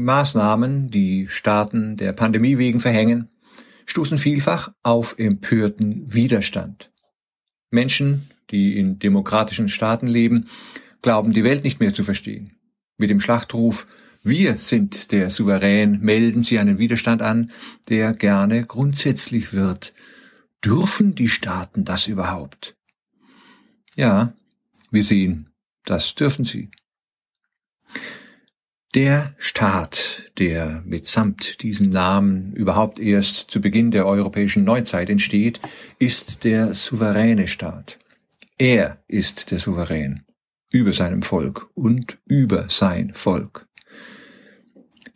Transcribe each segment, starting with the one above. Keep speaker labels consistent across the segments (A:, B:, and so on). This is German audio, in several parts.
A: Maßnahmen, die Staaten der Pandemie wegen verhängen, stoßen vielfach auf empörten Widerstand. Menschen, die in demokratischen Staaten leben, glauben die Welt nicht mehr zu verstehen. Mit dem Schlachtruf Wir sind der Souverän melden sie einen Widerstand an, der gerne grundsätzlich wird. Dürfen die Staaten das überhaupt? Ja, wir sehen, das dürfen sie. Der Staat, der mitsamt diesem Namen überhaupt erst zu Beginn der europäischen Neuzeit entsteht, ist der souveräne Staat. Er ist der Souverän über seinem Volk und über sein Volk.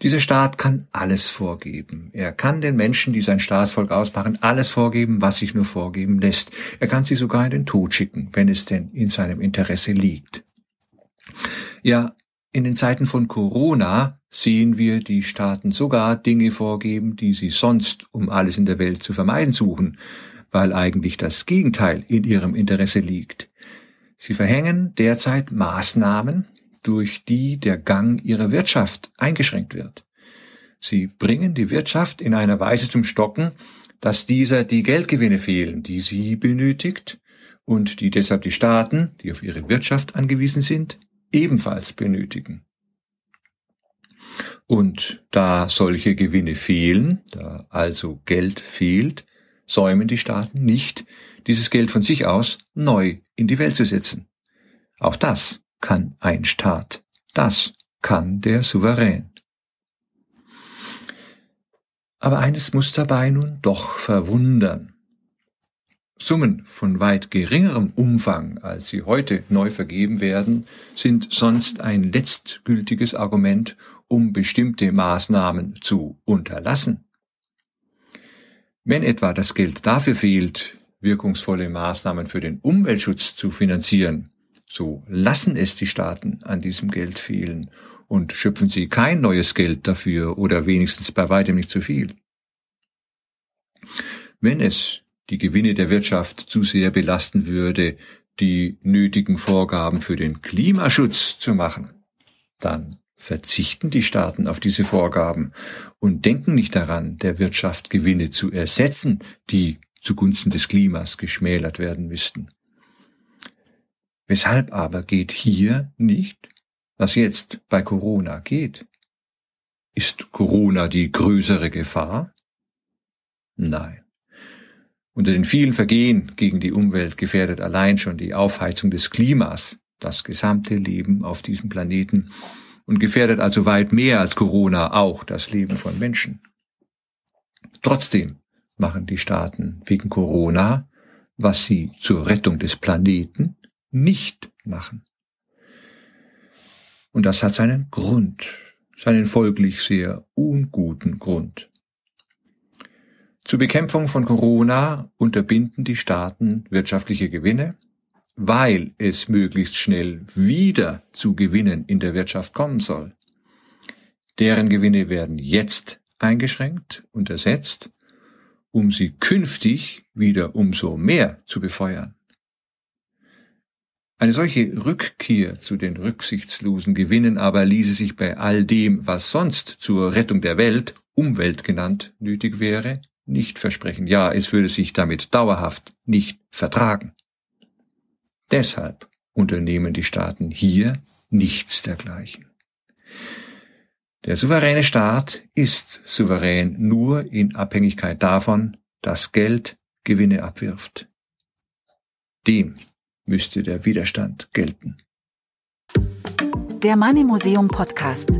A: Dieser Staat kann alles vorgeben. Er kann den Menschen, die sein Staatsvolk ausmachen, alles vorgeben, was sich nur vorgeben lässt. Er kann sie sogar in den Tod schicken, wenn es denn in seinem Interesse liegt. Ja, in den Zeiten von Corona sehen wir die Staaten sogar Dinge vorgeben, die sie sonst um alles in der Welt zu vermeiden suchen, weil eigentlich das Gegenteil in ihrem Interesse liegt. Sie verhängen derzeit Maßnahmen, durch die der Gang ihrer Wirtschaft eingeschränkt wird. Sie bringen die Wirtschaft in einer Weise zum Stocken, dass dieser die Geldgewinne fehlen, die sie benötigt und die deshalb die Staaten, die auf ihre Wirtschaft angewiesen sind, ebenfalls benötigen. Und da solche Gewinne fehlen, da also Geld fehlt, säumen die Staaten nicht, dieses Geld von sich aus neu in die Welt zu setzen. Auch das kann ein Staat. Das kann der Souverän. Aber eines muss dabei nun doch verwundern. Summen von weit geringerem Umfang, als sie heute neu vergeben werden, sind sonst ein letztgültiges Argument, um bestimmte Maßnahmen zu unterlassen. Wenn etwa das Geld dafür fehlt, wirkungsvolle Maßnahmen für den Umweltschutz zu finanzieren, so lassen es die Staaten an diesem Geld fehlen und schöpfen sie kein neues Geld dafür oder wenigstens bei weitem nicht zu viel. Wenn es die Gewinne der Wirtschaft zu sehr belasten würde, die nötigen Vorgaben für den Klimaschutz zu machen, dann verzichten die Staaten auf diese Vorgaben und denken nicht daran, der Wirtschaft Gewinne zu ersetzen, die zugunsten des Klimas geschmälert werden müssten. Weshalb aber geht hier nicht, was jetzt bei Corona geht? Ist Corona die größere Gefahr? Nein. Unter den vielen Vergehen gegen die Umwelt gefährdet allein schon die Aufheizung des Klimas das gesamte Leben auf diesem Planeten und gefährdet also weit mehr als Corona auch das Leben von Menschen. Trotzdem machen die Staaten wegen Corona, was sie zur Rettung des Planeten nicht machen. Und das hat seinen Grund, seinen folglich sehr unguten Grund. Zur Bekämpfung von Corona unterbinden die Staaten wirtschaftliche Gewinne, weil es möglichst schnell wieder zu Gewinnen in der Wirtschaft kommen soll. Deren Gewinne werden jetzt eingeschränkt und ersetzt, um sie künftig wieder umso mehr zu befeuern. Eine solche Rückkehr zu den rücksichtslosen Gewinnen aber ließe sich bei all dem, was sonst zur Rettung der Welt, Umwelt genannt, nötig wäre, nicht versprechen. Ja, es würde sich damit dauerhaft nicht vertragen. Deshalb unternehmen die Staaten hier nichts dergleichen. Der souveräne Staat ist souverän nur in Abhängigkeit davon, dass Geld Gewinne abwirft. Dem müsste der Widerstand gelten.
B: Der Money Museum Podcast.